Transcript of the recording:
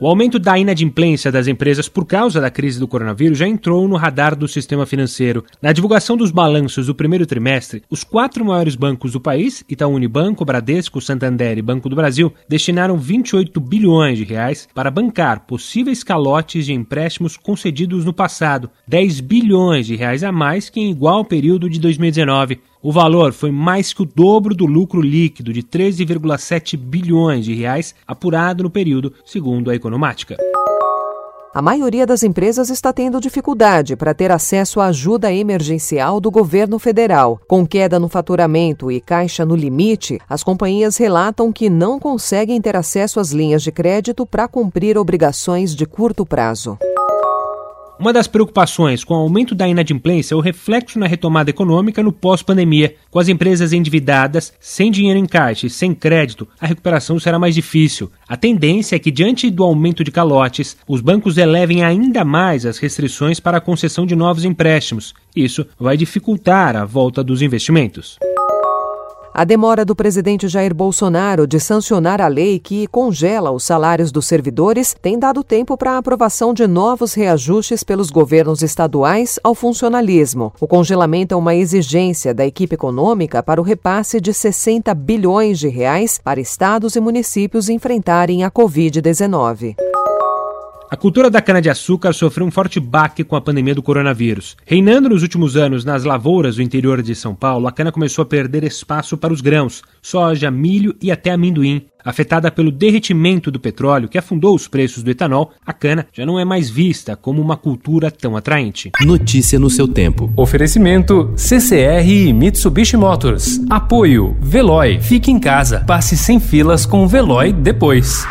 O aumento da inadimplência das empresas por causa da crise do coronavírus já entrou no radar do sistema financeiro. Na divulgação dos balanços do primeiro trimestre, os quatro maiores bancos do país, Itaú Unibanco, Bradesco, Santander e Banco do Brasil, destinaram 28 bilhões de reais para bancar possíveis calotes de empréstimos concedidos no passado, 10 bilhões de reais a mais que em igual período de 2019. O valor foi mais que o dobro do lucro líquido de 13,7 bilhões de reais apurado no período, segundo a Economática. A maioria das empresas está tendo dificuldade para ter acesso à ajuda emergencial do governo federal. Com queda no faturamento e caixa no limite, as companhias relatam que não conseguem ter acesso às linhas de crédito para cumprir obrigações de curto prazo. Uma das preocupações com o aumento da inadimplência é o reflexo na retomada econômica no pós-pandemia. Com as empresas endividadas, sem dinheiro em caixa e sem crédito, a recuperação será mais difícil. A tendência é que, diante do aumento de calotes, os bancos elevem ainda mais as restrições para a concessão de novos empréstimos. Isso vai dificultar a volta dos investimentos. A demora do presidente Jair Bolsonaro de sancionar a lei que congela os salários dos servidores tem dado tempo para a aprovação de novos reajustes pelos governos estaduais ao funcionalismo. O congelamento é uma exigência da equipe econômica para o repasse de 60 bilhões de reais para estados e municípios enfrentarem a Covid-19. A cultura da cana-de-açúcar sofreu um forte baque com a pandemia do coronavírus. Reinando nos últimos anos nas lavouras do interior de São Paulo, a cana começou a perder espaço para os grãos, soja, milho e até amendoim. Afetada pelo derretimento do petróleo que afundou os preços do etanol, a cana já não é mais vista como uma cultura tão atraente. Notícia no seu tempo. Oferecimento CCR e Mitsubishi Motors. Apoio Veloy. Fique em casa. Passe sem filas com o Veloy depois.